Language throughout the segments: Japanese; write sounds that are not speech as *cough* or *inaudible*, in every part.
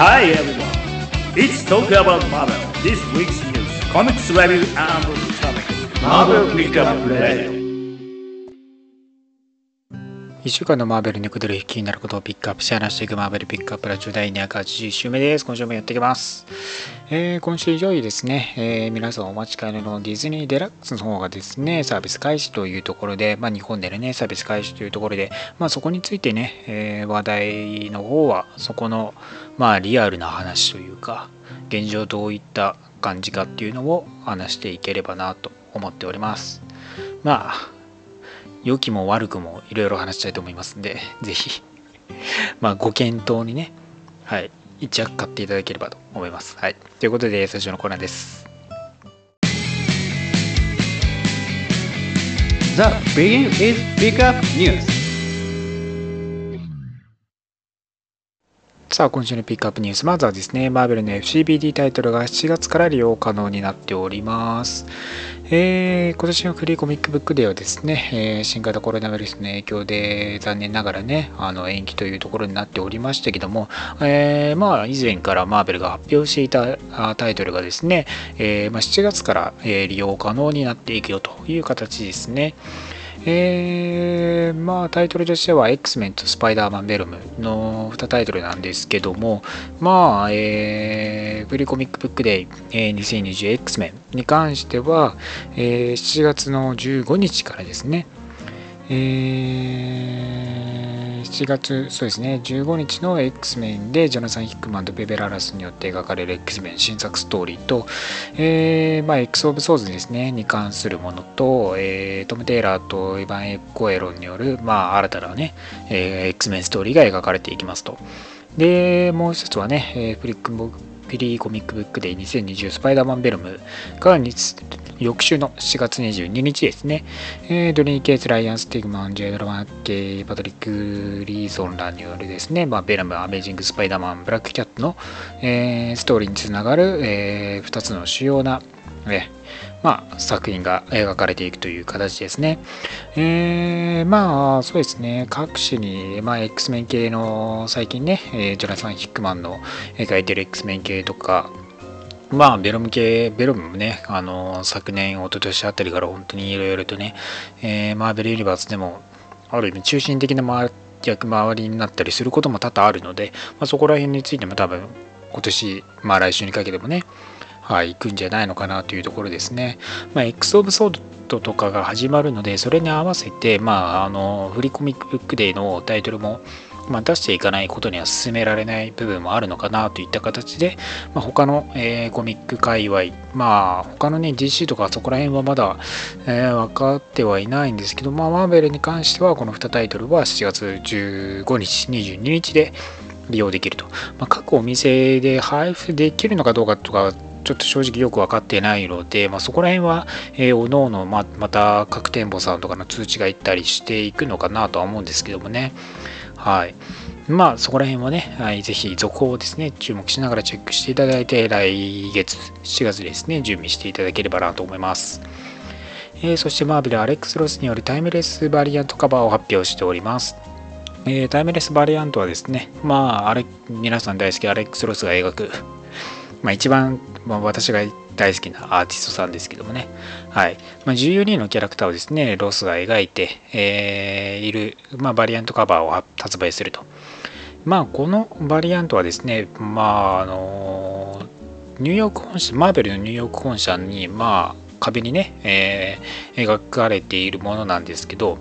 Hi everyone, it's Talk About Marvel. This week's news, comics review and topics. Marvel Pickup Radio. 1週間のマーベルにくどる気になることをピックアップし話していくマーベルピックアップラジオ第281週目です。今週もやっていきます。えー、今週以上位ですね、えー、皆さんお待ちかねのディズニーデラックスの方がですね、サービス開始というところで、まあ、日本でね、サービス開始というところで、まあ、そこについてね、えー、話題の方は、そこの、まあ、リアルな話というか、現状どういった感じかっていうのを話していければなと思っております。まあ、良きも悪くもいろいろ話したいと思いますんで、ぜひ、*laughs* まあ、ご検討にね、はい、一役買っていただければと思います。はい。ということで、最初のコーナーです。The Begin is Pickup News さあ、今週のピックアップニュース。まずはですね、マーベルの FCBD タイトルが7月から利用可能になっております。えー、今年のフリーコミックブックデーはですね、えー、新型コロナウイルスの影響で残念ながらね、あの延期というところになっておりましたけども、えー、まあ以前からマーベルが発表していたタイトルがですね、えまあ、7月から、利用可能になっていくよという形ですね。えー、まあタイトルとしては X メンとスパイダーマンベロムの2タイトルなんですけども、まあ、えー、フリーコミックブックデイ、えー、2020 X メンに関しては、えー、7月の15日からですね、えー7月、そうですね、15日の X メンでジョナサン・ヒックマンとベベララスによって描かれる X メン新作ストーリーと、えー、まあ、X オブソーズですね、に関するものと、えー、トム・テイラーとイヴァン・エッコエロンによる、まあ、新たなね、えー、X メンストーリーが描かれていきますと。で、もう一つはね、えー、フリックフィリーコミックブックで2020スパイダーマンベルムが翌週の7月22日ですね、えー、ドリー・ケイツ・ライアン・スティグマン、ジェイドラマッケパトリック・リーゾンらによるですね、まあ、ベラム、アメージング・スパイダーマン、ブラック・キャットの、えー、ストーリーにつながる、えー、2つの主要な、えまあ、作品が描かれていくという形ですね。えー、まあ、そうですね、各種に、まあ、X メン系の最近ね、えー、ジョナサン・ヒックマンの描いてる X メン系とか、まあ、ベロム系、ベロムもね、あの、昨年、一昨年あたりから本当にいろいろとね、えー、マーベルユニバースでも、ある意味中心的な役回りになったりすることも多々あるので、まあ、そこら辺についても多分、今年、まあ来週にかけてもね、はい、行くんじゃないのかなというところですね。まあ、X オブソードとかが始まるので、それに合わせて、まあ、あの、フリコミックブックデーのタイトルも、まあ、出していかないことには進められない部分もあるのかなといった形で、まあ、他の、えー、コミック界隈、まあ他のね DC とかそこら辺はまだ、えー、分かってはいないんですけど、まあ、マーベルに関してはこの2タイトルは7月15日、22日で利用できると。まあ、各お店で配布できるのかどうかとかちょっと正直よく分かってないので、まあ、そこら辺は、えー、おのおのままた各店舗さんとかの通知がいったりしていくのかなとは思うんですけどもね。はい。まあ、そこら辺はね、はい、ぜひ続報をですね、注目しながらチェックしていただいて、来月、7月ですね、準備していただければなと思います。えー、そしてマーベルアレックス・ロスによるタイムレスバリアントカバーを発表しております。えー、タイムレスバリアントはですね、まあ、あれ皆さん大好きアレックス・ロスが描く、まあ、一番、まあ、私が大好きなアーティストさんですけどもね。はい。まあ、14人のキャラクターをですね、ロスが描いて、えー、いる、まあ、バリアントカバーを発売すると。まあ、このバリアントはですね、まあ、あの、ニューヨーク本社、マーベルのニューヨーク本社に、まあ、壁にね、えー、描かれているものなんですけど、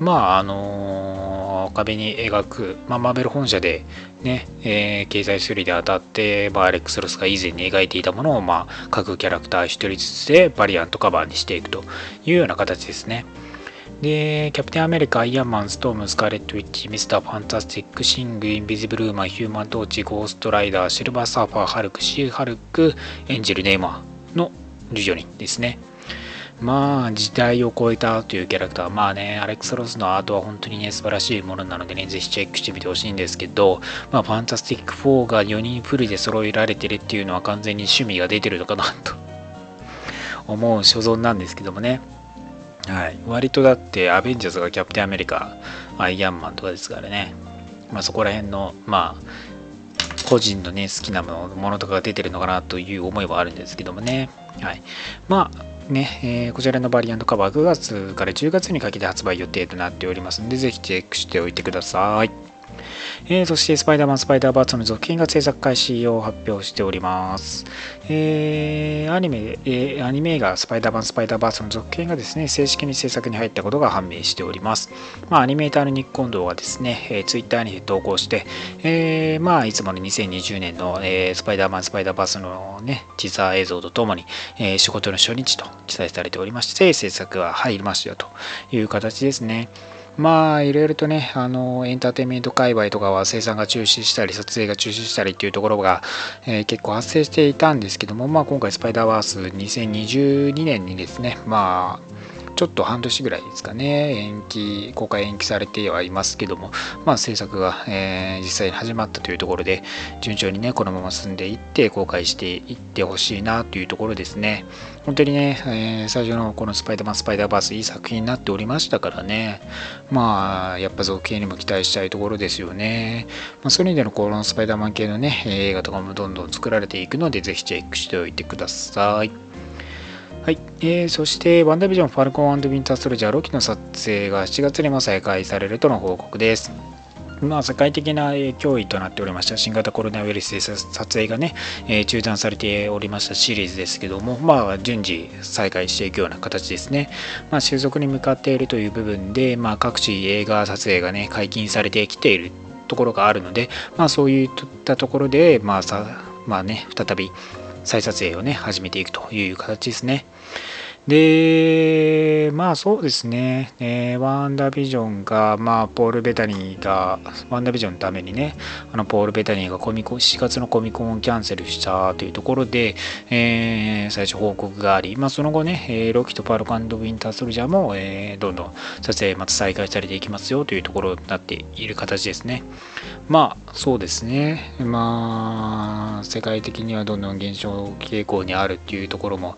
まあ、あのー、壁に描く、まあ、マーベル本社でね、えー、経済処理で当たって、まあアレックスロスが以前に描いていたものを、まあ、各キャラクター一人ずつでバリアントカバーにしていくというような形ですね。で、キャプテンアメリカ、アイアンマン、ストーム、スカーレット・ウィッチ、ミスター・ファンタスティック、シング、インビジブルウーマン、ヒューマン・トーチ、ゴーストライダー、シルバーサーファー、ハルク、シー・ハルク、エンジェル、ネイモアの14人ですね。まあ、時代を超えたというキャラクター。まあね、アレックス・ロスのアートは本当にね、素晴らしいものなのでね、ぜひチェックしてみてほしいんですけど、まあ、ファンタスティック4が4人フルで揃えられてるっていうのは完全に趣味が出てるのかなと思う所存なんですけどもね。はい。割とだって、アベンジャーズがキャプテンアメリカ、アイアンマンとかですからね。まあ、そこら辺の、まあ、個人のね、好きなものものとかが出てるのかなという思いはあるんですけどもね。はい。まあ、ね、えー、こちらのバリアントカバー9月から10月にかけて発売予定となっておりますので、ぜひチェックしておいてください。えー、そして、スパイダーマン、スパイダーバーツの続編が制作開始を発表しております。えー、アニメ、えー、アニメ映画、スパイダーマン、スパイダーバーツの続編がですね、正式に制作に入ったことが判明しております。まあ、アニメーターのニッコンドはですね、えー、ツイッターに投稿して、えー、まあ、いつもの2020年の、えー、スパイダーマン、スパイダーバーツのね、ティザー映像とともに、えー、仕事の初日と記載されておりまして、制作は入りましたよという形ですね。まあいろいろとねあのエンターテインメント界隈とかは生産が中止したり撮影が中止したりっていうところが、えー、結構発生していたんですけども、まあ、今回スパイダーバース2022年にですねまあちょっと半年ぐらいですかね、延期、公開延期されてはいますけども、まあ、制作が、えー、実際に始まったというところで、順調にね、このまま進んでいって、公開していってほしいなというところですね。本当にね、えー、最初のこのスパイダーマン、スパイダーバース、いい作品になっておりましたからね、まあ、やっぱ続編にも期待したいところですよね。まあ、そういう意味でのこのスパイダーマン系のね、映画とかもどんどん作られていくので、ぜひチェックしておいてください。はい、えー、そしてワンダービジョンファルコンウィンターストルジャーロキの撮影が7月にも再開されるとの報告です。まあ、世界的な脅威となっておりました新型コロナウイルスで撮影がね、えー、中断されておりましたシリーズですけども、まあ、順次再開していくような形ですね。まあ、収束に向かっているという部分で、まあ、各地映画撮影がね、解禁されてきているところがあるので、まあ、そういったところで、まあさまあね、再び再撮影をね、始めていくという形ですね。で、まあそうですね、えー、ワンダービジョンが、まあ、ポール・ベタニーが、ワンダービジョンのためにね、あのポール・ベタニーがコミコ4月のコミコンをキャンセルしたというところで、えー、最初報告があり、まあ、その後ね、えー、ロキとパルコウィンター・ソルジャーも、えー、どんどん撮影また再開されていきますよというところになっている形ですね。まあそうですね、まあ世界的にはどんどん減少傾向にあるっていうところも、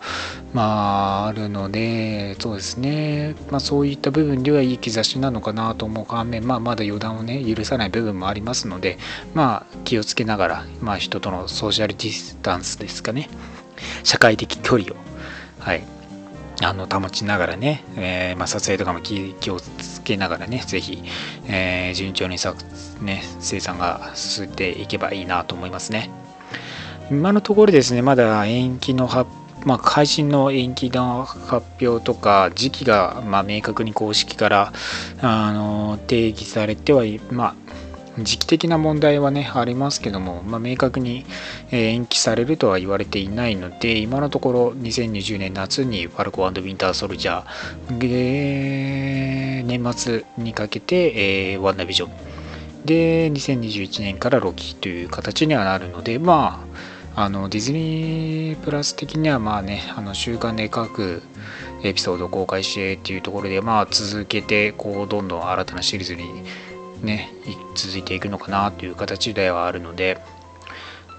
まあるので、そうですね、まあ、そういった部分ではいい兆しなのかなと思う反面、まあ、まだ予断をね、許さない部分もありますので、まあ、気をつけながら、まあ、人とのソーシャルディスタンスですかね、社会的距離を、はい、あの保ちながらね、えー、まあ、撮影とかも気をつけながらね、ぜひ、えー、順調にさ、ね、生産が進んでいけばいいなと思いますね。今のところですね、まだ延期の発まあ、配信の延期の発表とか時期がまあ明確に公式からあの定義されては、まあ、時期的な問題はねありますけども、まあ、明確に延期されるとは言われていないので今のところ2020年夏にファルコウィンターソルジャーで年末にかけて、えー、ワンダービジョンで2021年からロキという形にはなるのでまああのディズニープラス的にはまあねあの週間で各エピソードを公開してっていうところでまあ続けてこうどんどん新たなシリーズにね続いていくのかなという形ではあるので、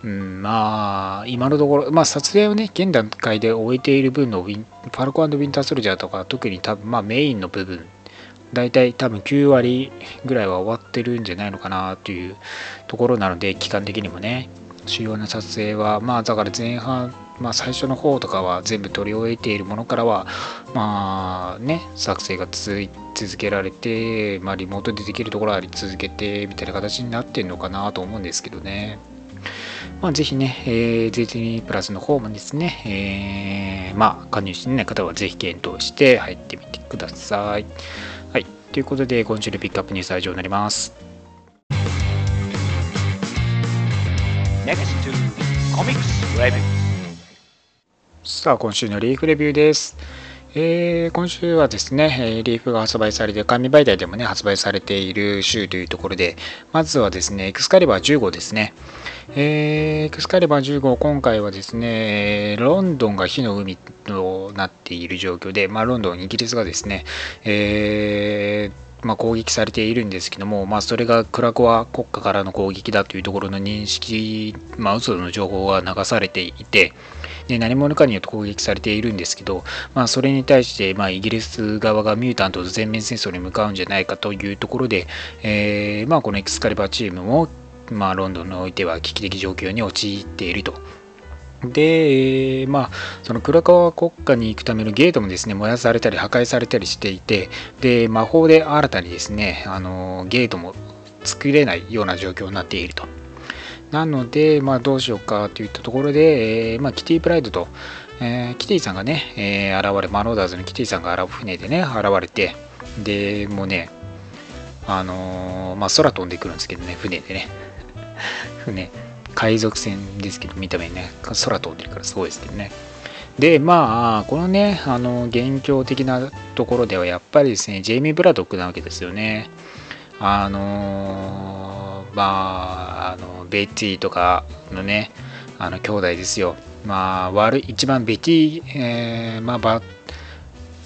うん、まあ今のところまあ撮影をね現段階で終えている分のウィンファルコウィンターソルジャーとか特に多分まあメインの部分大体多分9割ぐらいは終わってるんじゃないのかなというところなので期間的にもね。主要な撮影はまあだから前半まあ最初の方とかは全部撮り終えているものからはまあね作成が続けられてまあリモートでできるところは続けてみたいな形になってるのかなと思うんですけどね。まあぜひね、えー、ゼティプラスの方もですね、えー、まあ加入してない方はぜひ検討して入ってみてください。はい。ということで今週のピックアップニュースは以上になります。Next to Comics さあ今週のリーフレビューです、えー、今週はですね、リーフが発売されて、紙媒体でもね、発売されている週というところで、まずはですね、エクスカリバー10号ですね。えー、エクスカリバー10号、今回はですね、ロンドンが火の海となっている状況で、まあ、ロンドン、イギリスがですね、えーまあ、攻撃されているんですけども、まあ、それがクラコア国家からの攻撃だというところの認識、まあ、嘘の情報が流されていて、で何者かによって攻撃されているんですけど、まあ、それに対して、まあ、イギリス側がミュータントと全面戦争に向かうんじゃないかというところで、えーまあ、このエクスカリバーチームもまあ、ロンドンにおいては危機的状況に陥っていると。で、まあ、その黒川国家に行くためのゲートもですね、燃やされたり破壊されたりしていて、で、魔法で新たにですね、あのゲートも作れないような状況になっていると。なので、まあ、どうしようかといったところで、えー、まあ、キティプライドと、えー、キティさんがね、えー、現れ、マローダーズのキティさんが船でね、現れて、で、もうね、あのまあ、空飛んでくるんですけどね、船でね。*laughs* 船。海賊船ですけど、見た目ね、空飛んでるからすごいですけどね。で、まあ、このね、あの、現況的なところでは、やっぱりですね、ジェイミー・ブラドックなわけですよね。あのー、まあ、あの、ベティとかのね、あの、兄弟ですよ。まあ、悪い、一番ベティ、えー、まあ、ば、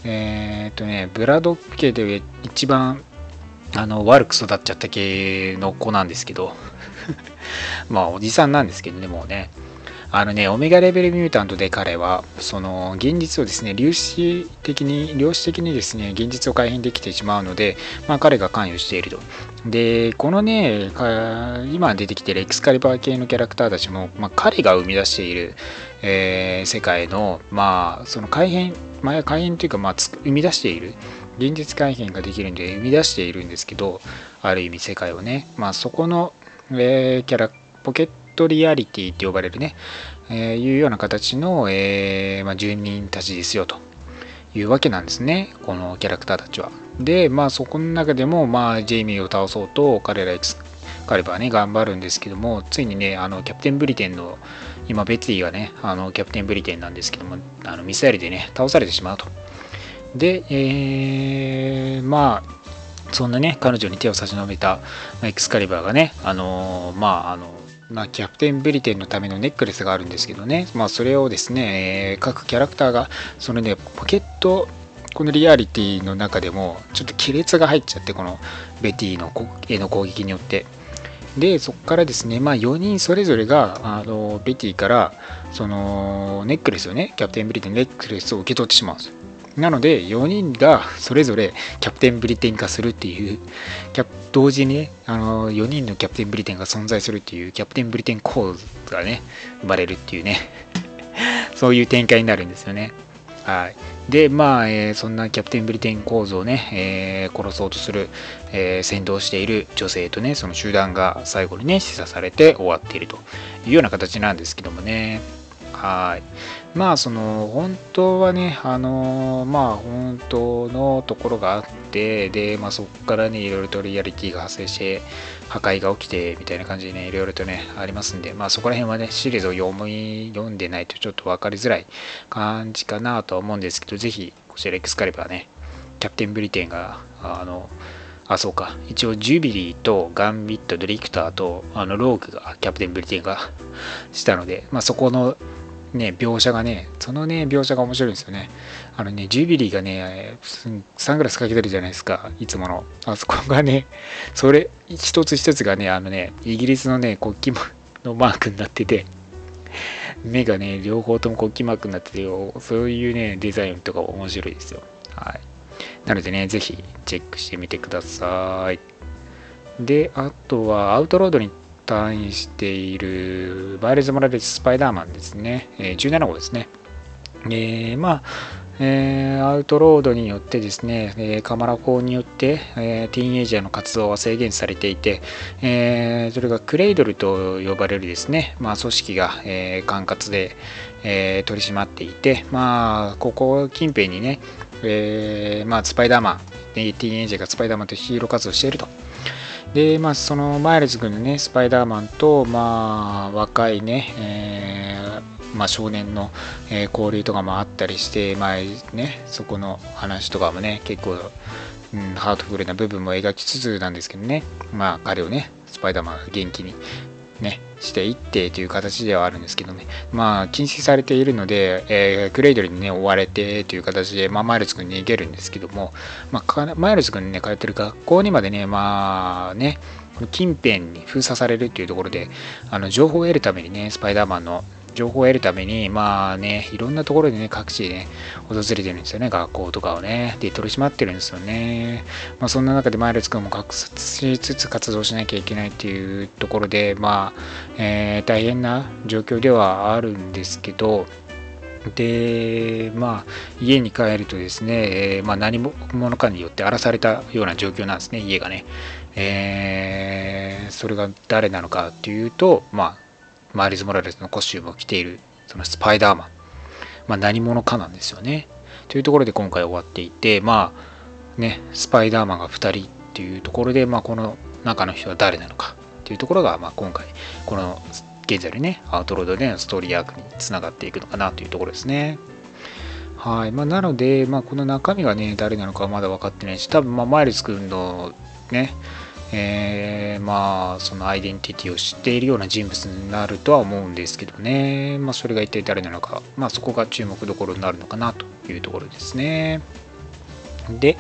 えー、っとね、ブラドック家で一番、あの、悪く育っちゃった系の子なんですけど、まあおじさんなんですけどね、もうね。あのね、オメガレベルミュータントで彼は、その現実をですね、粒子的に、量子的にですね、現実を改変できてしまうので、まあ彼が関与していると。で、このね、今出てきてるエクスカリバー系のキャラクターたちも、まあ、彼が生み出している、えー、世界の、まあ、その改変、まあ、改変というか、まあ、生み出している、現実改変ができるんで生み出しているんですけど、ある意味世界をね、まあそこのえー、キャラ、ポケットリアリティって呼ばれるね、えー、いうような形の、えー、まあ、住人たちですよというわけなんですね、このキャラクターたちは。で、まあそこの中でも、まあジェイミーを倒そうと彼ら彼らはね、頑張るんですけども、ついにね、あのキャプテンブリテンの、今、ベティがね、あのキャプテンブリテンなんですけども、あのミサイルでね、倒されてしまうと。で、えー、まあ、そんなね、彼女に手を差し伸べたエクスカリバーがね、あのー、まあ、あの、まあ、キャプテンブリテンのためのネックレスがあるんですけどね、まあ、それをですね、えー、各キャラクターが、そのね、ポケット、このリアリティの中でも、ちょっと亀裂が入っちゃって、このベティの絵の攻撃によって。で、そこからですね、まあ、4人それぞれが、あのベティから、そのネックレスをね、キャプテンブリテンのネックレスを受け取ってしまうんです。なので4人がそれぞれキャプテンブリテン化するっていうキャ同時にねあの4人のキャプテンブリテンが存在するっていうキャプテンブリテン構図がね生まれるっていうね。*laughs* そういう展開になるんですよね。はい。でまあ、えー、そんなキャプテンブリテン構図をね、えー、殺そうとする、えー、先導している女性とねその集団が最後にね示唆されて終わっているというような形なんですけどもね。はい。まあその本当はねあのまあ本当のところがあってでまあそこからねいろいろとリアリティが発生して破壊が起きてみたいな感じでねいろいろとねありますんでまあそこら辺はねシリーズを読み読んでないとちょっと分かりづらい感じかなとは思うんですけどぜひこちらエクスカリバーねキャプテンブリテンがあのあ、そうか。一応、ジュビリーとガンビット、ドリクターと、あの、ローグが、キャプテンブリテンがしたので、まあ、そこのね、描写がね、そのね、描写が面白いんですよね。あのね、ジュビリーがね、サングラスかけてるじゃないですか、いつもの。あそこがね、それ、一つ一つがね、あのね、イギリスのね、国旗のマークになってて、目がね、両方とも国旗マークになってて、そういうね、デザインとか面白いですよ。はい。なのでね、ぜひチェックしてみてください。で、あとは、アウトロードに退院しているバイレズ・モラレス・スパイダーマンですね、えー、17号ですね。えー、まあ、えー、アウトロードによってですね、えー、カマラ法によって、えー、ティーンエイジャーの活動は制限されていて、えそれがクレイドルと呼ばれるですね、まあ、組織が、え管轄で、え取り締まっていて、まあ、ここ近辺にね、えまあ、スパイダーマン、ティーンエイジャーがスパイダーマンとヒーロー活動していると。で、まあ、そのマイルズ君のね、スパイダーマンと、まあ、若いね、えー、まあ、少年の、えー、交流とかもあったりして、まあね、そこの話とかもね、結構、うん、ハートフルな部分も描きつつなんですけどね、まあ、彼をね、スパイダーマンが元気にね、していってという形ではあるんですけどね、まあ、禁止されているので、えー、クレイドルにね、追われてという形で、まあ、マイルズ君に逃げるんですけども、まあ、マイルズ君にね、通ってる学校にまでね、まあね、近辺に封鎖されるっていうところで、あの情報を得るためにね、スパイダーマンの情報を得るために、まあね、いろんなところでね、各地でね、訪れてるんですよね、学校とかをね。で、取り締まってるんですよね。まあ、そんな中でマイルズ君も学察しつつ活動しなきゃいけないっていうところで、まあ、えー、大変な状況ではあるんですけど、で、まあ、家に帰るとですね、えー、まあ、何者かによって荒らされたような状況なんですね、家がね。えー、それが誰なのかっていうと、まあ、マイルズ・モラレスのコスチュームを着ている、そのスパイダーマン。まあ、何者かなんですよね。というところで今回終わっていて、まあ、ね、スパイダーマンが2人っていうところで、まあ、この中の人は誰なのかっていうところが、まあ、今回、この現在のね、アウトロードでのストーリーアークにつながっていくのかなというところですね。はい。まあ、なので、まあ、この中身がね、誰なのかはまだ分かってないし、多分、まあ、マイルズ君のね、えー、まあそのアイデンティティを知っているような人物になるとは思うんですけどね、まあ、それが一体誰なのか、まあ、そこが注目どころになるのかなというところですね。で、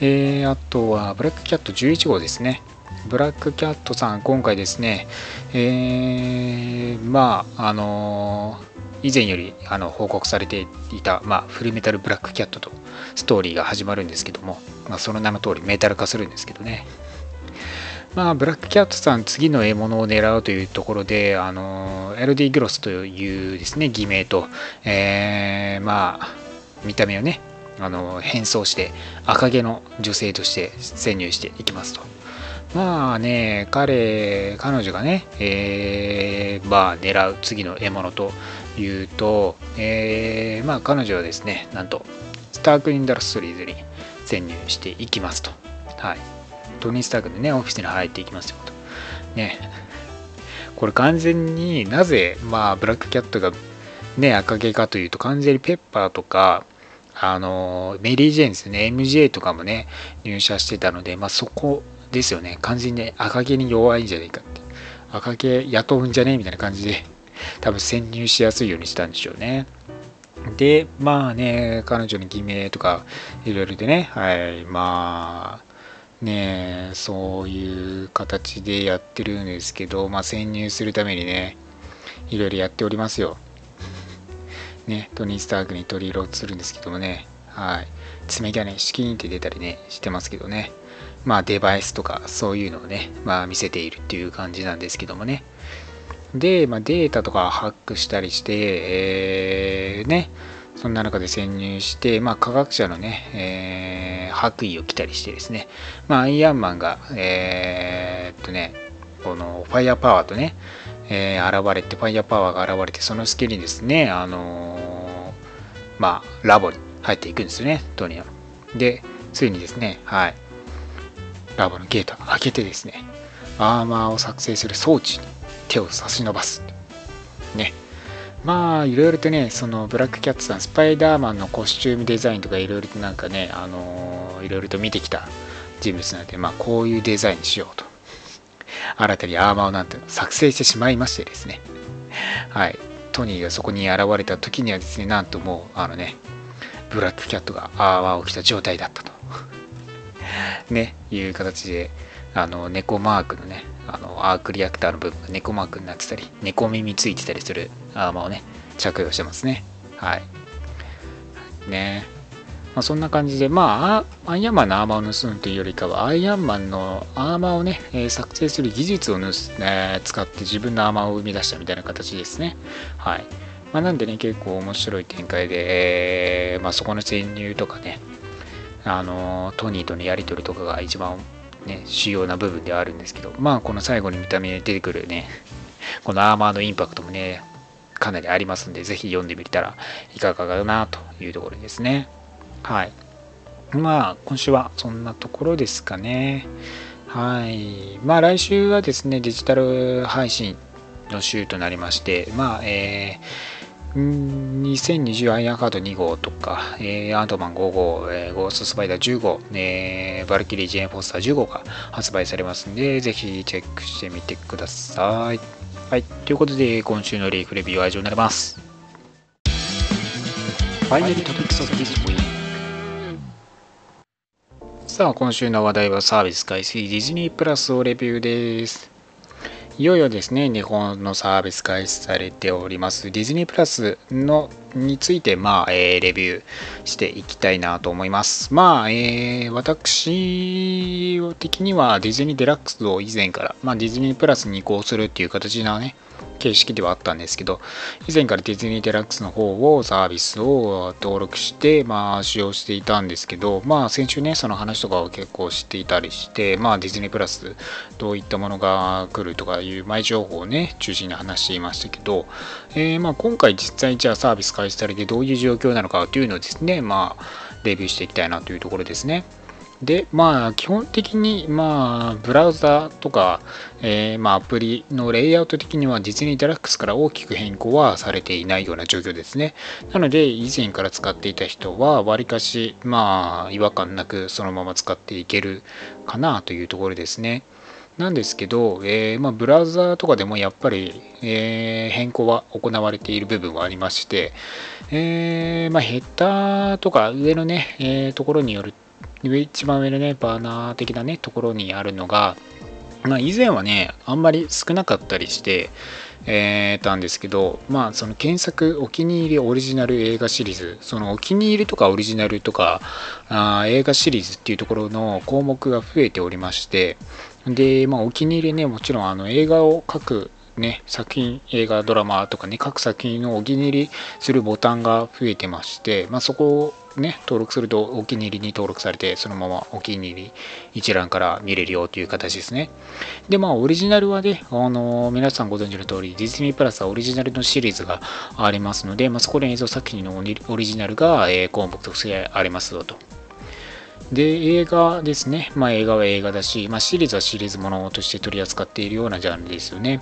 えー、あとはブラックキャット11号ですね。ブラックキャットさん今回ですね、えー、まああの、以前よりあの報告されていた、まあ、フルメタルブラックキャットとストーリーが始まるんですけども、まあ、その名の通りメタル化するんですけどね。まあ、ブラックキャットさん、次の獲物を狙うというところで、あの、LD グロスというですね、偽名と、えー、まあ、見た目をね、あの、変装して、赤毛の女性として潜入していきますと。まあね、彼、彼女がね、えー、まあ、狙う次の獲物というと、えー、まあ、彼女はですね、なんと、スタークインダストリーズに潜入していきますと。はい。トニー・スタークでね、オフィスに入っていきますよと。ね。これ完全になぜ、まあ、ブラックキャットがね、赤毛かというと、完全にペッパーとか、あの、メリー・ジェーンですね、MJ とかもね、入社してたので、まあそこですよね、完全に赤毛に弱いんじゃないかって。赤毛雇うんじゃねえみたいな感じで、多分潜入しやすいようにしたんでしょうね。で、まあね、彼女に偽名とかいろいろでね、はい、まあ、ねそういう形でやってるんですけど、まあ、潜入するためにねいろいろやっておりますよ。ね、トニー・スタークに取り入ろうとするんですけどもね、はい。爪がね、シキーンって出たりね、してますけどね。まあ、デバイスとかそういうのをね、まあ、見せているっていう感じなんですけどもね。で、まあ、データとかハックしたりして、えー、ね、そんな中で潜入して、まあ、科学者のね、えー、白衣を着たりしてですね、まあ、アイアンマンが、えー、っとね、このファイヤーパワーとね、えー、現れて、ファイヤーパワーが現れて、その隙にですね、あのー、まあ、ラボに入っていくんですよね、トニアで、ついにですね、はい、ラボのゲート開けてですね、アーマーを作成する装置に手を差し伸ばす。ね、まあいろいろとねそのブラックキャットさんスパイダーマンのコスチュームデザインとかいろいろとなんかねあのいろいろと見てきた人物なのでまあこういうデザインにしようと。新たにアーマーをなんて作成してしまいましてですね。はい。トニーがそこに現れた時にはですねなんともうあのねブラックキャットがアーマーを着た状態だったと。ねいう形であの猫マークのねあのアークリアクターの部分が猫マークになってたり猫耳ついてたりするアーマーをね着用してますねはいねまあ、そんな感じで、まあ、アイアンマンのアーマーを盗むというよりかは、アイアンマンのアーマーをね、えー、作成する技術を盗、えー、使って自分のアーマーを生み出したみたいな形ですね。はい。まあ、なんでね、結構面白い展開で、えー、まあ、そこの潜入とかね、あのトニーとのやり取りとかが一番ね、主要な部分ではあるんですけど、まあ、この最後に見た目に出てくるね、このアーマーのインパクトもね、かなりありますんで、ぜひ読んでみたらいかがかなというところですね。はい。まあ、今週はそんなところですかね。はい。まあ、来週はですね、デジタル配信の週となりまして、まあ、えー2020アイアンカード2号とか、えー、アントマン5号、えー、ゴーストスパイダー10号、えー、バルキリー・ジェーン・フォスター10号が発売されますんで、ぜひチェックしてみてください。はい、ということで、今週のリーフレビューは以上になります。さあ、今週の話題はサービス開始ディズニープラスをレビューです。いよいよですね、日本のサービス開始されておりますディズニープラスのについて、まあ、えー、レビューしていきたいなと思います。まあ、えー、私的にはディズニーデラックスを以前から、まあ、ディズニープラスに移行するっていう形なね、形式ではあったんですけど、以前からディズニーデラックスの方をサービスを登録して、まあ、使用していたんですけど、まあ、先週ね、その話とかを結構知っていたりして、まあ、ディズニープラス、どういったものが来るとかいう前情報をね、中心に話していましたけど、えー、まあ、今回実際じゃあサービス開始されてどういう状況なのかというのをですね、まあ、レビューしていきたいなというところですね。で、まあ、基本的に、まあ、ブラウザとか、えー、まあ、アプリのレイアウト的にはディズニーデラックスから大きく変更はされていないような状況ですね。なので、以前から使っていた人は、わりかし、まあ、違和感なくそのまま使っていけるかなというところですね。なんですけど、えー、まあ、ブラウザとかでもやっぱり、えー、変更は行われている部分はありまして、えー、まあ、ヘッダーとか上のね、えところによる一番上のね、バーナー的なね、ところにあるのが、まあ、以前はね、あんまり少なかったりして、えー、たんですけど、まあ、その検索お気に入りオリジナル映画シリーズ、そのお気に入りとかオリジナルとかあ映画シリーズっていうところの項目が増えておりまして、で、まあ、お気に入りね、もちろんあの映画を書くね、作品、映画、ドラマとかね、各作品のお気に入りするボタンが増えてまして、まあ、そこをね、登録するとお気に入りに登録されて、そのままお気に入り一覧から見れるよという形ですね。で、まあ、オリジナルはね、あの、皆さんご存知の通り、ディズニープラスはオリジナルのシリーズがありますので、まあ、そこで映像作品のオリジナルが、えー、項目としてありますよと。で、映画ですね。まあ映画は映画だし、まあシリーズはシリーズものとして取り扱っているようなジャンルですよね。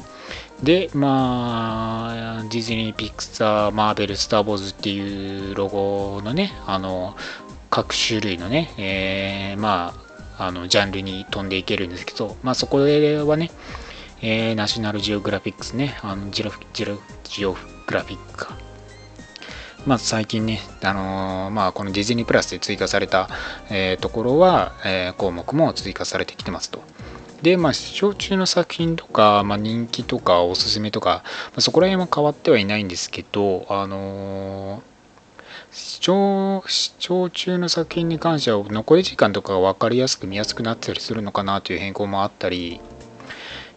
で、まあ、ディズニー、ピクサー、マーベル、スター・ウォーズっていうロゴのね、あの、各種類のね、えー、まあ、あの、ジャンルに飛んでいけるんですけど、まあそこではね、えー、ナショナルジオグラフィックスね、あのジロジロジオグラフィックか。まあ、最近ね、あのー、まあ、このディズニープラスで追加された、えー、ところは、えー、項目も追加されてきてますと。で、まあ、視聴中の作品とか、まあ、人気とか、おすすめとか、まあ、そこら辺は変わってはいないんですけど、あの視聴視聴中の作品に関しては残り時間とかが分かりやすく見やすくなったりするのかなという変更もあったり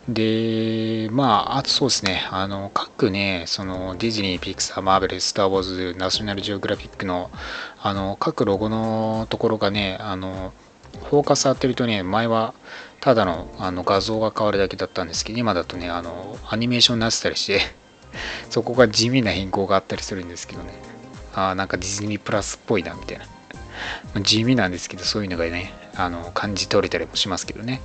で、まあ、あとそうですね、あの、各ね、そのディズニー、ピクサー、マーベル、スター・ウォーズ、ナショナルジオグラフィックの、あの、各ロゴのところがね、あの、フォーカス当てるとね、前はただのあの画像が変わるだけだったんですけど、今だとね、あの、アニメーションになってたりして *laughs* そこが地味な変更があったりするんですけどね、ああ、なんかディズニープラスっぽいな、みたいな。地味なんですけど、そういうのがね、あの、感じ取れたりもしますけどね。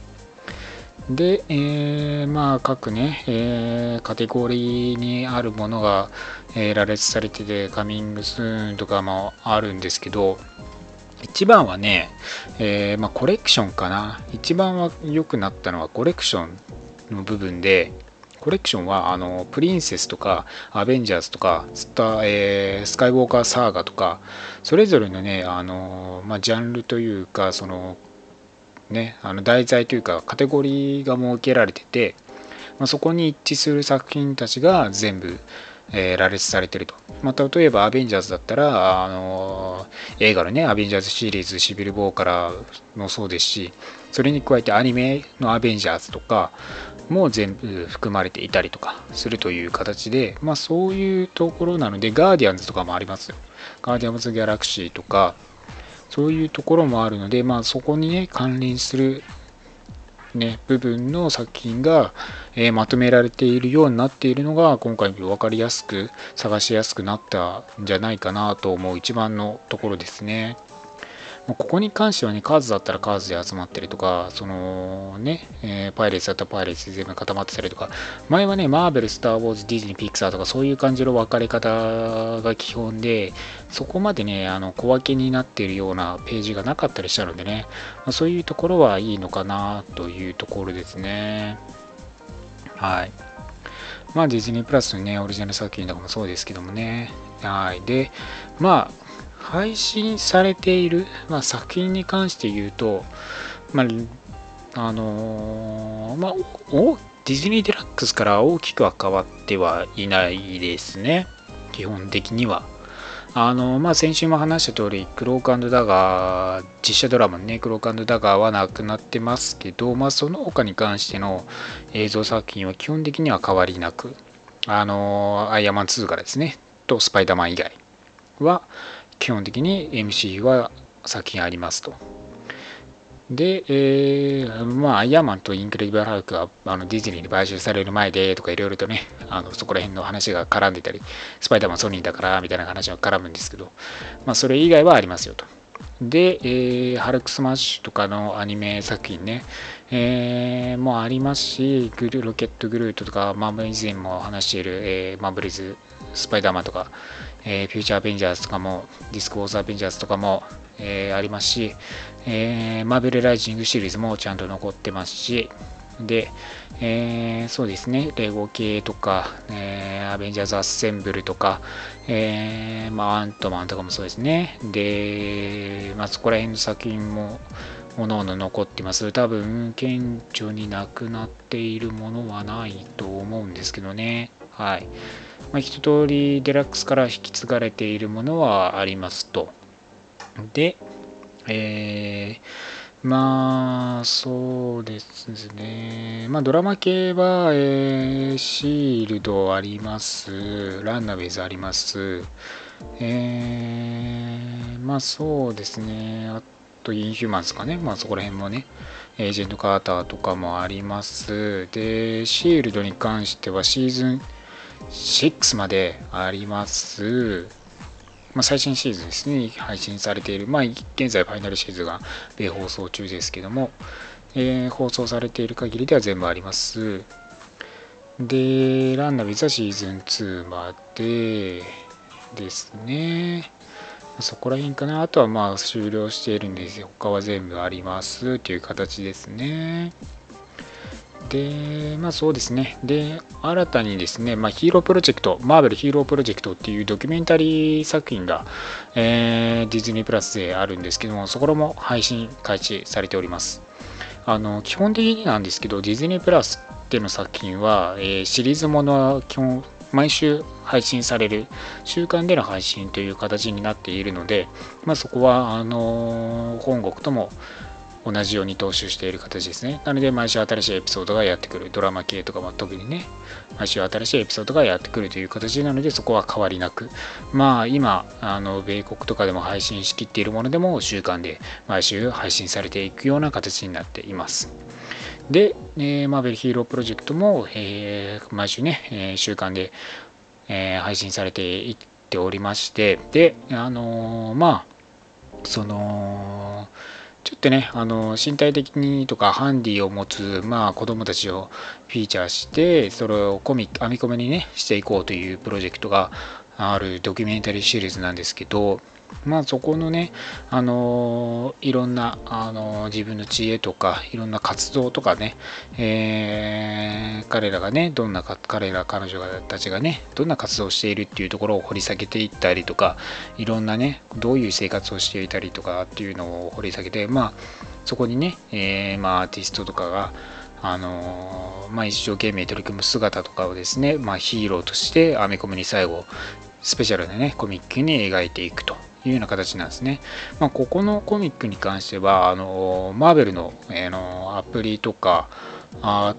で、えー、まあ各ね、えー、カテゴリーにあるものが、えー、羅列されててカミングスーンとかもあるんですけど一番はね、えまあ、コレクションかな。一番は良くなったのはコレクションの部分でコレクションはあのプリンセスとかアベンジャーズとかスタ、えー、スカイウォーカーサーガとかそれぞれのねあの、まあ、ジャンルというかそのね、あの題材というかカテゴリーが設けられてて、まあ、そこに一致する作品たちが全部、えー、羅列されてると。まあ、例えばアベンジャーズだったら、あのー、映画のね、アベンジャーズシリーズ、シビル・ボーからもそうですし、それに加えてアニメのアベンジャーズとかも全部含まれていたりとかするという形で、まあそういうところなので、ガーディアンズとかもありますよ。ガーディアンズ・ギャラクシーとか、そういうところもあるので、まあ、そこにね関連する、ね、部分の作品が、えー、まとめられているようになっているのが今回分かりやすく探しやすくなったんじゃないかなと思う一番のところですね。ここに関してはね、数だったら数で集まってるとか、そのね、えー、パイレーツだったらパイレーツで全部固まってたりとか、前はね、マーベル、スター・ウォーズ、ディズニー、ピクサーとかそういう感じの分かれ方が基本で、そこまでね、あの小分けになっているようなページがなかったりしたのでね、まあ、そういうところはいいのかなというところですね。はい。まあ、ディズニープラスのね、オリジナル作品とかもそうですけどもね。はい。で、まあ、配信されている、まあ、作品に関して言うと、まあ、あのー、まあ、ディズニーデラックスから大きくは変わってはいないですね。基本的には。あの、まあ、先週も話した通り、クロークダガー、実写ドラマのね、クロークダガーはなくなってますけど、まあ、その他に関しての映像作品は基本的には変わりなく、あの、アイアンマン2からですね、とスパイダーマン以外は、基本的に MC は作品ありますと。で、えー、まあ、アイアンマンとインクレディブル・ハルクがあのディズニーに買収される前でとかいろいろとね、あのそこら辺の話が絡んでたり、スパイダーマンソニーだからみたいな話が絡むんですけど、まあ、それ以外はありますよと。で、えー、ハルクスマッシュとかのアニメ作品ね、えー、もありますし、グルロケットグルートとか、まあ、以前も話している、えー、マーベルズ、スパイダーマンとか、えー、フューチャーアベンジャーズとかも、ディスクウォーズアベンジャーズとかも、えー、ありますし、えー、マーベルライジングシリーズもちゃんと残ってますし、で、えー、そうですね、レゴ系とか、えー、アベンジャーズ・アッセンブルとか、えー、まあ、アントマンとかもそうですね。で、まあ、そこら辺の作品も、ものおの残ってます。多分、顕著になくなっているものはないと思うんですけどね。はい。まあ、一通りデラックスから引き継がれているものはありますと。で、えー、まあ、そうですね。まあ、ドラマ系は、えー、シールドあります。ランナウェイズあります。えー、まあ、そうですね。あと、インヒューマンですかね。まあ、そこら辺もね。エージェント・カーターとかもあります。で、シールドに関してはシーズン6まであります。まあ、最新シーズンですね、配信されている、まあ、現在ファイナルシーズンが米放送中ですけども、えー、放送されている限りでは全部あります。で、ランナーウィザシーズン2までですね。そこら辺かな。あとはまあ終了しているんですよ。他は全部ありますという形ですね。で、まあそうですね。で、新たにですね、まあ、ヒーロープロジェクト、マーベルヒーロープロジェクトっていうドキュメンタリー作品が、えー、ディズニープラスであるんですけども、そこも配信開始されております。あの、基本的になんですけど、ディズニープラスでの作品は、えー、シリーズものは基本、毎週配信される週間での配信という形になっているので、まあ、そこはあの本国とも同じように踏襲している形ですね。なので、毎週新しいエピソードがやってくる。ドラマ系とかは特にね、毎週新しいエピソードがやってくるという形なので、そこは変わりなく。まあ、今、あの、米国とかでも配信しきっているものでも、週間で毎週配信されていくような形になっています。で、えー、マーベルヒーロープロジェクトも、えー、毎週ね、えー、週間で、えー、配信されていっておりまして、で、あのー、まあ、その、ちょっとね、あの身体的にとかハンディを持つ、まあ、子供たちをフィーチャーして、それをコミ編み込みにね、していこうというプロジェクトがあるドキュメンタリーシリーズなんですけど、まあそこのね、あのいろんな、あの自分の知恵とか、いろんな活動とかね、えー、彼らがね、どんな彼ら、彼女たちがね、どんな活動をしているっていうところを掘り下げていったりとか、いろんなね、どういう生活をしていたりとかっていうのを掘り下げて、まあそこにね、えー、まあアーティストとかが、あのまあ、一生懸命取り組む姿とかをですね、まあ、ヒーローとしてアメコミに最後スペシャルでねコミックに描いていくと。いうような形なんですね。まあ、ここのコミックに関しては、あのマーベルの,、えー、のアプリとか、あ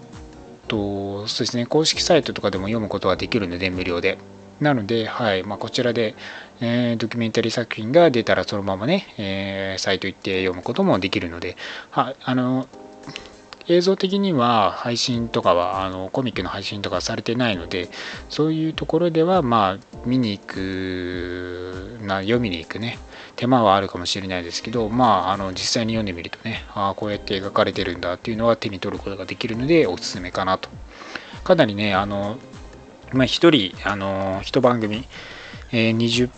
と、そうですね、公式サイトとかでも読むことができるので、無料で。なので、はいまあ、こちらで、えー、ドキュメンタリー作品が出たらそのままね、えー、サイト行って読むこともできるので、はあの映像的には配信とかはあのコミックの配信とかされてないのでそういうところではまあ見に行くな読みに行くね手間はあるかもしれないですけどまああの実際に読んでみるとねああこうやって描かれてるんだっていうのは手に取ることができるのでおすすめかなと。かなりねあのまあ1人あの1番組、えー、20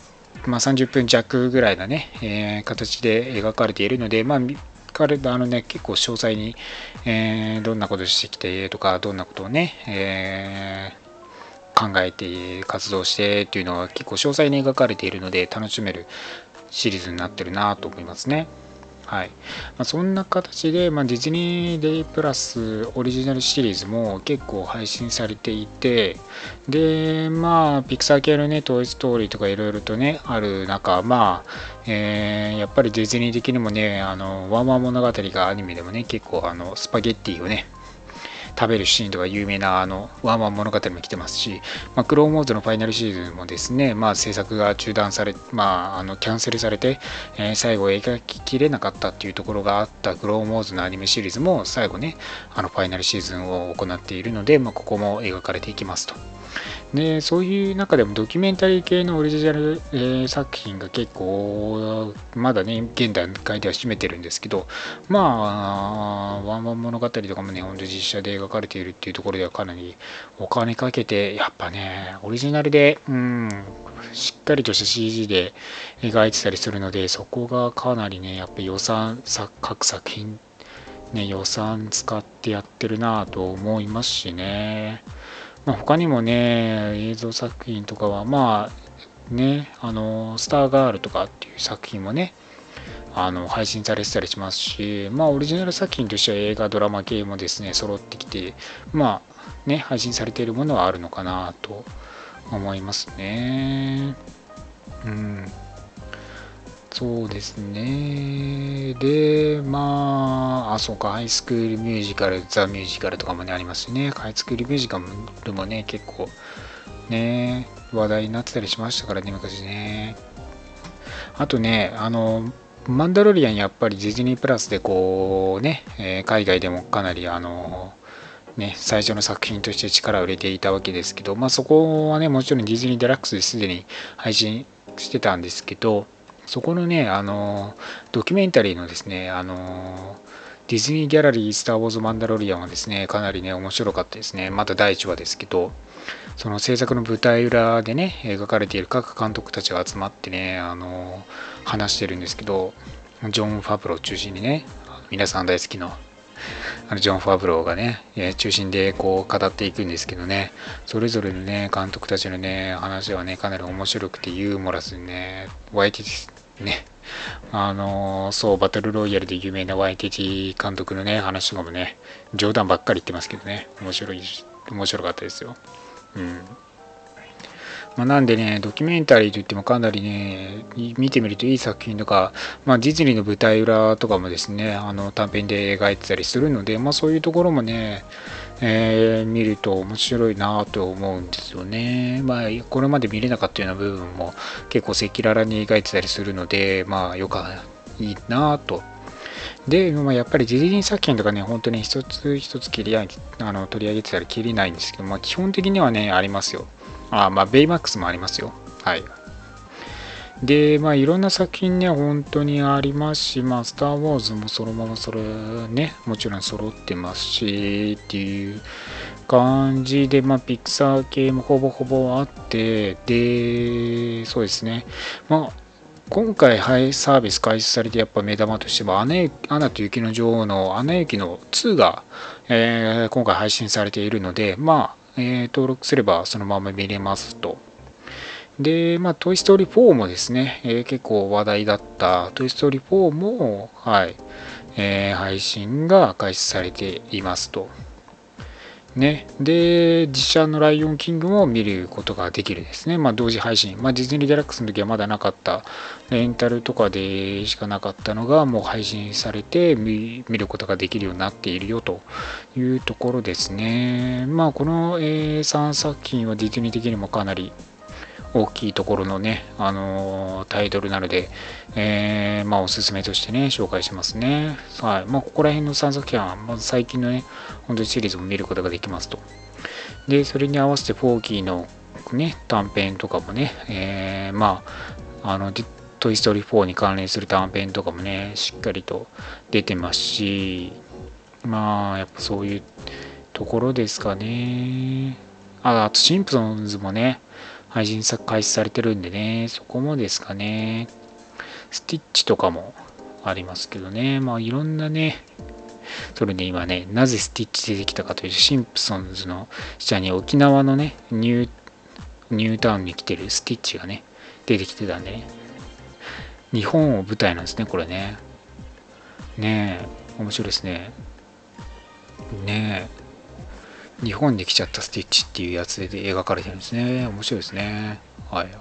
まあ、30分弱ぐらいなね、えー、形で描かれているので、まあ、彼あのね、結構詳細に、えー、どんなことしてきてとか、どんなことをね、えー、考えて活動してっていうのは結構詳細に描かれているので楽しめるシリーズになってるなと思いますね。はい。まあ、そんな形で、まあ、ディズニーデイプラスオリジナルシリーズも結構配信されていてでまあピクサー系のねトイ・ストーリーとかいろいろとねある中まあ、えー、やっぱりディズニー的にもねあのワンワン物語がアニメでもね結構あのスパゲッティをね食べるシーンとか有名なあのワンワン物語も来てますし、まあ、クローンウォーズのファイナルシーズンもですね、まあ、制作が中断され、まあ、あのキャンセルされて、えー、最後描ききれなかったっていうところがあったクローンウォーズのアニメシリーズも最後ねあのファイナルシーズンを行っているので、まあ、ここも描かれていきますと。でそういう中でもドキュメンタリー系のオリジナル、えー、作品が結構まだね現段階では占めてるんですけどまあワンワン物語とかもねほんと実写で描かれているっていうところではかなりお金かけてやっぱねオリジナルでうんしっかりとした CG で描いてたりするのでそこがかなりねやっぱ予算各作品ね予算使ってやってるなと思いますしね。まあ、他にもね映像作品とかはまあねあのスターガールとかっていう作品もねあの配信されてたりしますしまあオリジナル作品としては映画ドラマ系もですね揃ってきてまあね配信されているものはあるのかなと思いますね。うん。そうですね。で、まあ、あ、そうか、ハイスクールミュージカル、ザ・ミュージカルとかもね、ありますしね。ハイスクールミュージカルもね、結構、ね、話題になってたりしましたからね、昔ね。あとね、あの、マンダロリアンやっぱりディズニープラスでこうね、え、海外でもかなりあの、ね、最初の作品として力を入れていたわけですけど、まあそこはね、もちろんディズニーデラックスですでに配信してたんですけど、そこのね、あの、ドキュメンタリーのですね、あの、ディズニーギャラリースター・ウォーズ・マンダロリアンはですね、かなりね、面白かったですね。まだ第1話ですけど、その制作の舞台裏でね、描かれている各監督たちが集まってね、あの、話してるんですけど、ジョン・ファブロー中心にね、皆さん大好きのあのジョン・ファブローがね、中心でこう語っていくんですけどね、それぞれのね、監督たちのね、話はね、かなり面白くてユーモラスにね、湧いてね、あのそう、バトルロイヤルで有名な YTT 監督のね、話とかもね、冗談ばっかり言ってますけどね、面白い、面白かったですよ。うん。まあ、なんでね、ドキュメンタリーといってもかなりね、見てみるといい作品とか、まあ、ディズニーの舞台裏とかもですね、あの短編で描いてたりするので、まあ、そういうところもね、えー、見ると面白いなと思うんですよね。まあ、これまで見れなかったような部分も結構赤裸々に描いてたりするので、まあ、よかいいなと。で、まあ、やっぱりディズニー作品とかね、本当に一つ一つ切りあの取り上げてたら切りないんですけど、まあ、基本的にはね、ありますよ。あ、まあ、ベイマックスもありますよ。はい。で、まあ、いろんな作品ね、本当にありますし、まあ、スター・ウォーズもそのままそれね、もちろん揃ってますし、っていう感じで、まあ、ピクサー系もほぼほぼあって、で、そうですね。まあ、今回、はい、サービス開始されて、やっぱ目玉としては、アナと雪の女王のアナ雪の2が、えー、今回配信されているので、まあ、えー、登録すればそのまま見れますと。で、まあ、トイ・ストーリー4もですね、えー、結構話題だったトイ・ストーリー4も、はい、えー、配信が開始されていますと。ね。で、実写のライオンキングも見ることができるですね。まあ、同時配信。まあ、ディズニーデラックスの時はまだなかった、レンタルとかでしかなかったのが、もう配信されて見ることができるようになっているよというところですね。まあ、この、えー、3作品はディズニー的にもかなり大きいところのね、あのー、タイトルなので、えー、まあ、おすすめとしてね、紹介しますね。はい。まあ、ここら辺の3作品は、まず最近のね、本当にシリーズも見ることができますと。で、それに合わせて、フォーキーのね、短編とかもね、えー、まあ、あの、トイ・ストーリー4に関連する短編とかもね、しっかりと出てますし、まあ、やっぱそういうところですかね。あ、あと、シンプソンズもね、配信開始されてるんでね、そこもですかね、スティッチとかもありますけどね、まあいろんなね、それで今ね、なぜスティッチ出てきたかというと、シンプソンズの下に沖縄のね、ニュー、ニュータウンに来てるスティッチがね、出てきてたんでね、日本を舞台なんですね、これね。ねえ。面白いですね。ねえ。日本に来ちゃったスティッチっていうやつで描かれてるんですね。面白いですね。はいはい。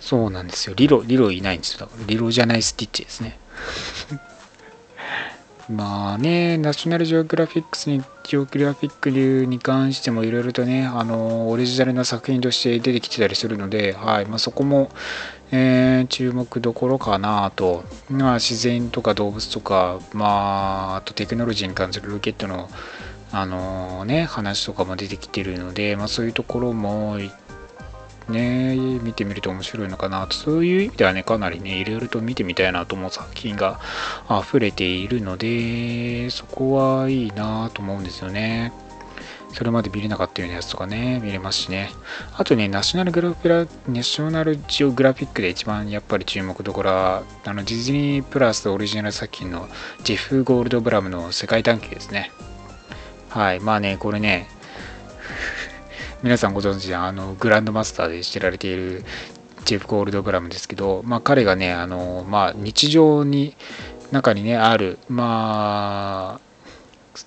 そうなんですよ。リロリロいないんですよ。だからリロじゃないスティッチですね。*laughs* まあね、ナショナルジオグラフィックスに、ジオグラフィック流に関してもいろいろとね、あの、オリジナルな作品として出てきてたりするので、はい、まあ、そこも、えー、注目どころかなと、まあ、自然とか動物とか、まあ、あとテクノロジーに関するロケットの、あのね、話とかも出てきてるので、まあ、そういうところもね、見てみると面白いのかなと、そういう意味ではね、かなりね、いろいろと見てみたいなと思う作品が溢れているので、そこはいいなと思うんですよね。それまで見れなかったようなやつとかね、見れますしね。あとね、ナショナルグラフィラ、ナショナルジオグラフィックで一番やっぱり注目どころは、あの、ディズニープラスオリジナル作品のジェフ・ゴールドブラムの世界探求ですね。はい。まあね、これね、*laughs* 皆さんご存知あのグランドマスターで知られているジェフ・ゴールドブラムですけど、まあ、彼がねあの、まあ、日常に中にねあるまあ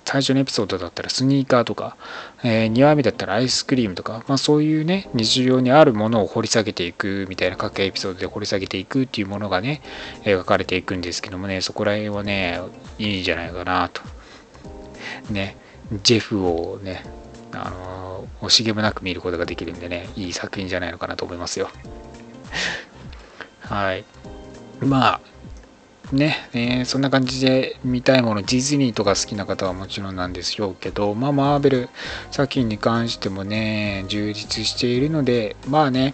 最初のエピソードだったらスニーカーとか、えー、2話目だったらアイスクリームとか、まあ、そういうね日常にあるものを掘り下げていくみたいな各エピソードで掘り下げていくっていうものがね描かれていくんですけどもねそこら辺はねいいんじゃないかなとねジェフをねあの惜しげもなく見ることができるんでねいい作品じゃないのかなと思いますよ。*laughs* はい。まあね、えー、そんな感じで見たいものディズニーとか好きな方はもちろんなんでしょうけどまあマーベル作品に関してもね充実しているのでまあね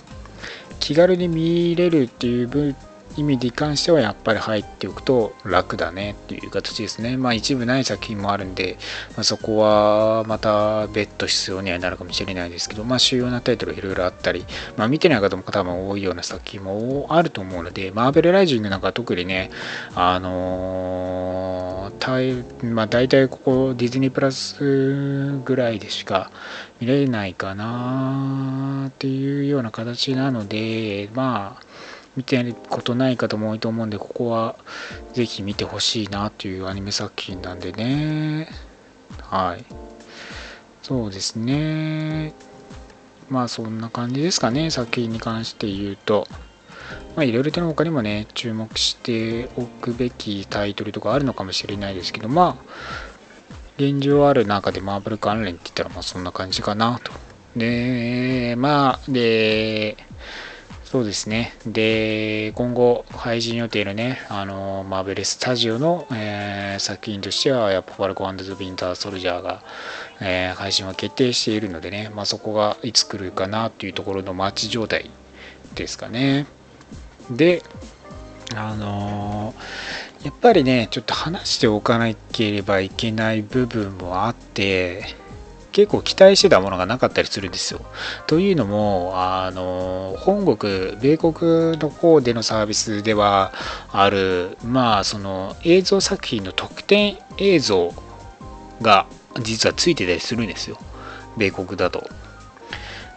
気軽に見れるっていう意味に関してはやっぱり入っておくと楽だねっていう形ですね。まあ一部ない作品もあるんで、まあ、そこはまた別途必要にはなるかもしれないですけど、まあ主要なタイトルいろいろあったり、まあ見てない方も多分多いような作品もあると思うので、マーベルライジングなんか特にね、あのー、まあ大体ここディズニープラスぐらいでしか見れないかなっていうような形なので、まあ見てることない方も多いと思うんで、ここはぜひ見てほしいなというアニメ作品なんでね。はい。そうですね。まあそんな感じですかね、作品に関して言うと。まあいろいろとの他にもね、注目しておくべきタイトルとかあるのかもしれないですけど、まあ、現状ある中でマーブル関連って言ったらまあそんな感じかなと。で、まあ、で、そうですね。で、今後配信予定のね、あの、マーベルスタジオの、えー、作品としては、やっぱファルコンズ・ヴィンター・ソルジャーが、えー、配信は決定しているのでね、まあ、そこがいつ来るかなっていうところの待ち状態ですかね。で、あのー、やっぱりね、ちょっと話しておかなければいけない部分もあって、結構期待してたものがなかったりするんですよ。というのも、あの、本国、米国の方でのサービスではある、まあ、その映像作品の特典映像が実はついてたりするんですよ。米国だと。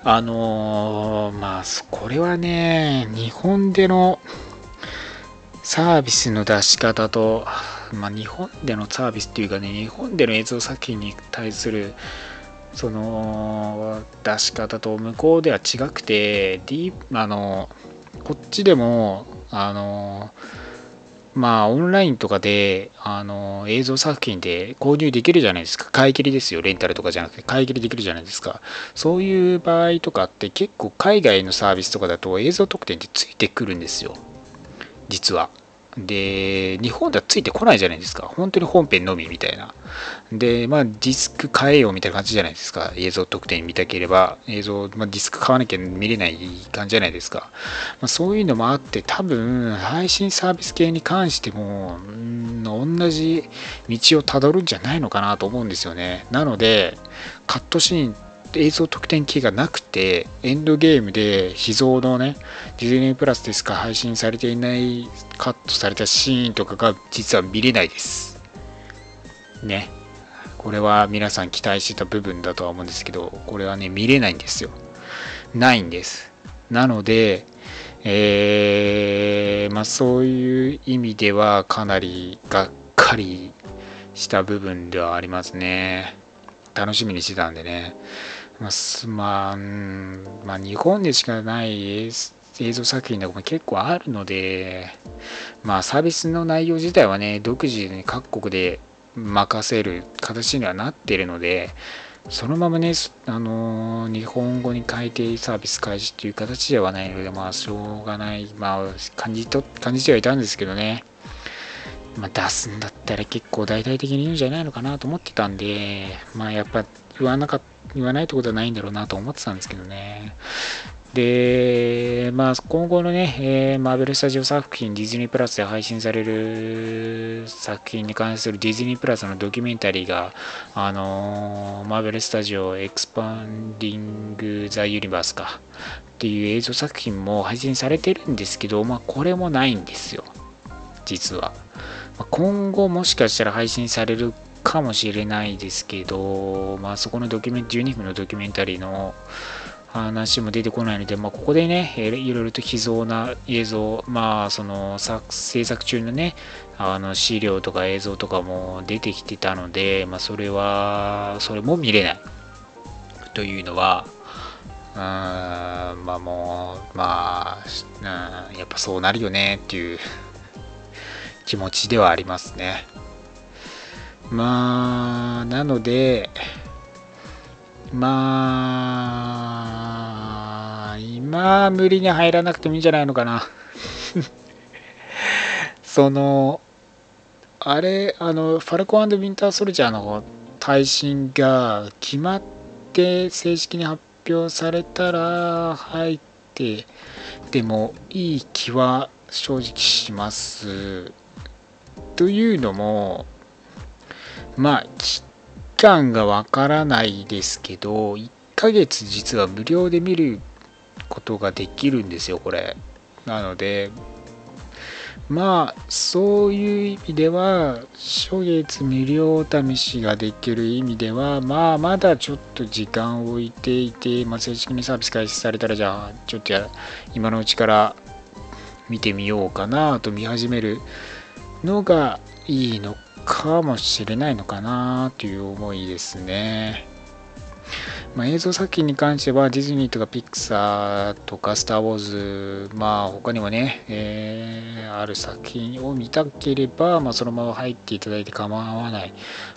あのまあ、これはね、日本でのサービスの出し方と、まあ、日本でのサービスっていうかね、日本での映像作品に対するその出し方と向こうでは違くて、D、あのこっちでもあのまあオンラインとかであの映像作品で購入できるじゃないですか。買い切りですよ。レンタルとかじゃなくて。買い切りできるじゃないですか。そういう場合とかって結構海外のサービスとかだと映像特典ってついてくるんですよ。実は。で、日本ではついてこないじゃないですか。本当に本編のみみたいな。で、まあ、ディスク買えようみたいな感じじゃないですか。映像特典見たければ、映像、まあ、ディスク買わなきゃ見れない感じじゃないですか。まあ、そういうのもあって、多分、配信サービス系に関しても、ん同じ道をたどるんじゃないのかなと思うんですよね。なので、カットシーン映像特典機がなくて、エンドゲームで秘蔵のね、ディズニープラスでしか配信されていないカットされたシーンとかが実は見れないです。ね。これは皆さん期待してた部分だとは思うんですけど、これはね、見れないんですよ。ないんです。なので、えーまあ、そういう意味ではかなりがっかりした部分ではありますね。楽しみにしてたんでね。まあ、まあ、日本でしかない映像作品とかも結構あるので、まあ、サービスの内容自体はね、独自に各国で任せる形にはなっているので、そのままね、あのー日本語に変えてサービス開始っていう形ではないので、まあ、しょうがない、まあ、感じと、感じてはいたんですけどね。まあ、出すんだったら結構大々的に言うんじゃないのかなと思ってたんで、まあ、やっぱ言わなかった言わないってことはないんだろうなと思ってたんですけどね。で、まあ、今後のね、えーマーベルスタジオ作品、ディズニープラスで配信される作品に関するディズニープラスのドキュメンタリーが、あのーマーベルスタジオエクスパンディング・ザ・ユニバースかっていう映像作品も配信されてるんですけど、まあ、これもないんですよ、実は。今後もしかしたら配信されるかもしれないですけど、まあ、そこのドキュメン12分のドキュメンタリーの話も出てこないので、まあ、ここでね、いろいろと秘蔵な映像、まあ、その作制作中のね、あの資料とか映像とかも出てきてたので、まあ、それは、それも見れないというのは、うーん、まあもう、まあ、うん、やっぱそうなるよねっていう気持ちではありますね。まあ、なので、まあ、今無理に入らなくてもいいんじゃないのかな。*laughs* その、あれ、あの、ファルコンウィンターソルジャーの耐震が決まって正式に発表されたら入ってでもいい気は正直します。というのも、まあ、期間がわからないですけど、1ヶ月実は無料で見ることができるんですよ、これ。なので、まあ、そういう意味では、初月無料試しができる意味では、まあ、まだちょっと時間を置いていて、まあ、正式にサービス開始されたら、じゃあ、ちょっとや、今のうちから見てみようかなと見始めるのがいいのかもしれないのかなという思いですね。まあ、映像作品に関してはディズニーとかピクサーとかスター・ウォーズ、まあ他にもね、えーある作品を見たければ、まあ、そのまま入っていただいて構わない、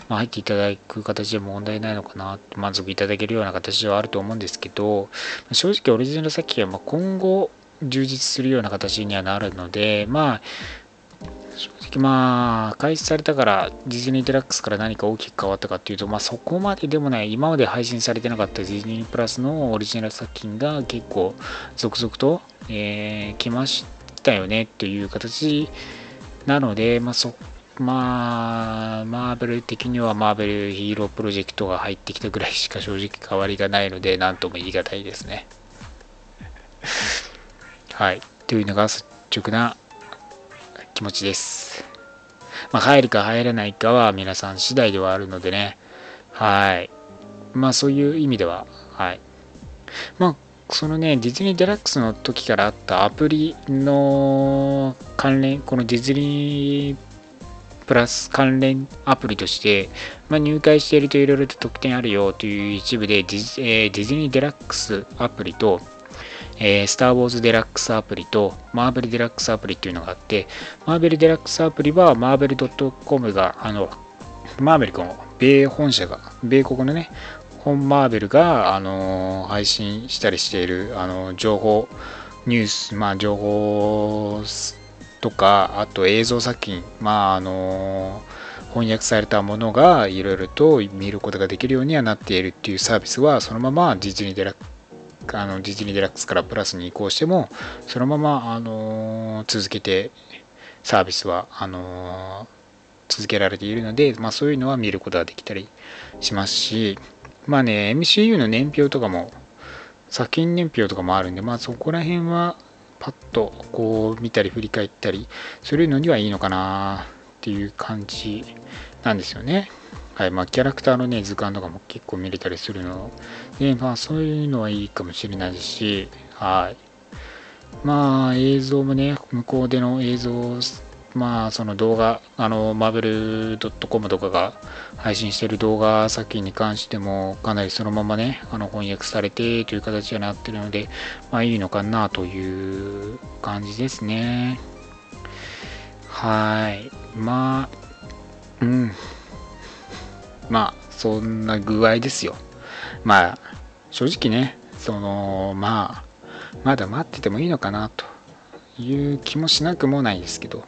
まあ、入っていただく形で問題ないのかな、満足いただけるような形ではあると思うんですけど、正直オリジナル作品は今後充実するような形にはなるので、まあ正直まあ開始されたからディズニーデラックスから何か大きく変わったかっていうとまあそこまででもない今まで配信されてなかったディズニープラスのオリジナル作品が結構続々と、えー来ましたよねっていう形なのでまあそまあマーベル的にはマーベルヒーロープロジェクトが入ってきたぐらいしか正直変わりがないので何とも言い難いですね。はい。というのが率直な気持ちです。まあ、入るか入らないかは皆さん次第ではあるのでね。はい。まあ、そういう意味では、はい。まあ、そのね、ディズニーデラックスの時からあったアプリの関連、このディズニープラス関連アプリとして、まあ、入会しているといろいろと特典あるよという一部でディ,、えディズニーデラックスアプリと、えースター・ウォーズ・デラックスアプリとマーベル・デラックスアプリっていうのがあって、マーベル・デラックスアプリはマーベル .com が、あの、マーベルの米本社が、米国のね、本マーベルが、あの配信したりしている、あの情報、ニュース、まあ、情報とか、あと映像作品、まあ、あの翻訳されたものがいろいろと見ることができるようにはなっているっていうサービスは、そのままディズニーデラックスあのディズニーデラックスからプラスに移行してもそのまま、あの続けてサービスはあの続けられているので、まあ、そういうのは見ることができたりしますしまあね MCU の年表とかも作品年表とかもあるんでまあそこら辺はパッとこう見たり振り返ったりするのにはいいのかなっていう感じなんですよね。はいまあ、キャラクターのね図鑑とかも結構見れたりするので、まあ、そういうのはいいかもしれないですし、はい。まあ映像もね、向こうでの映像、まあその動画、あの、マーベル .com とかが配信してる動画作品に関しても、かなりそのままね、あの翻訳されてという形になってるので、まあいいのかなという感じですね。はい。まあ、うん。まあ、そんな具合ですよ。まあ、正直ね、その、まあ、まだ待っててもいいのかなという気もしなくもないですけど。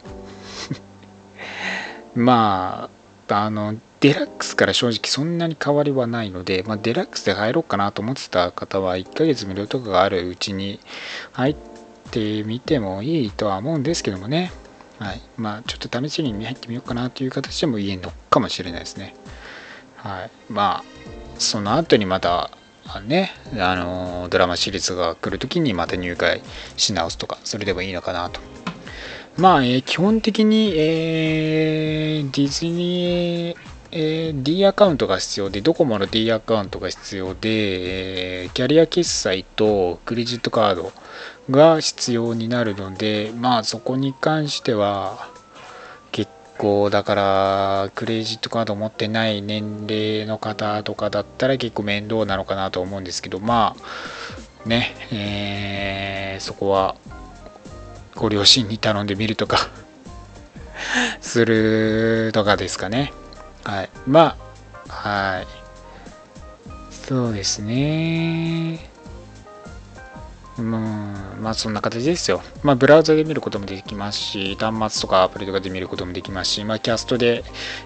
*laughs* まああのデラックスから正直そんなに変わりはないので、まあ、デラックスで入ろうかなと思ってた方は1ヶ月無料とかがあるうちに入ってみてもいいとは思うんですけどもね。はい。まあちょっと試しに入ってみようかなという形でもいいのかもしれないですね。はいまあその後にまたね、あのドラマシリーズが来るときにまた入会し直すとか、それでもいいのかなと。まあ、えー、基本的に、えー、ディズニー、えー、D アカウントが必要で、ドコモの D アカウントが必要で、えー、キャリア決済とクレジットカードが必要になるので、まあそこに関しては、構だからクレジットカード持ってない年齢の方とかだったら結構面倒なのかなと思うんですけどまあねえー、そこはご両親に頼んでみるとか *laughs* するとかですかね。はい。まあはい。そうですね。うん、まあそんな形ですよ。まあブラウザで見ることもできますし、端末とかアプリとかで見ることもできますし、まあキャストで、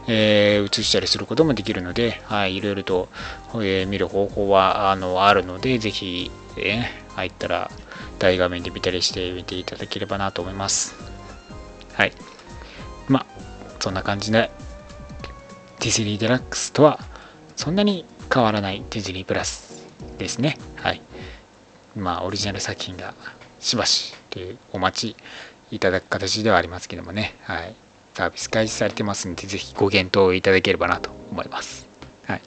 えー、映したりすることもできるので、はい、いろいろと、えー、見る方法はあのあるので、ぜひ、えー、入ったら大画面で見たりしてみていただければなと思います。はい。まあ、そんな感じで、ディズニーデラックスとはそんなに変わらないディズニープラスですね。まあ、オリジナル作品がしばしというお待ちいただく形ではありますけどもね、はい、サービス開始されてますんで、ぜひご検討いただければなと思います。はい。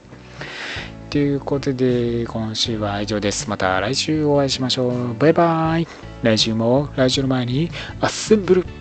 ということで、今週は以上です。また来週お会いしましょう。バイバイ。来週も来週の前にアッセンブル。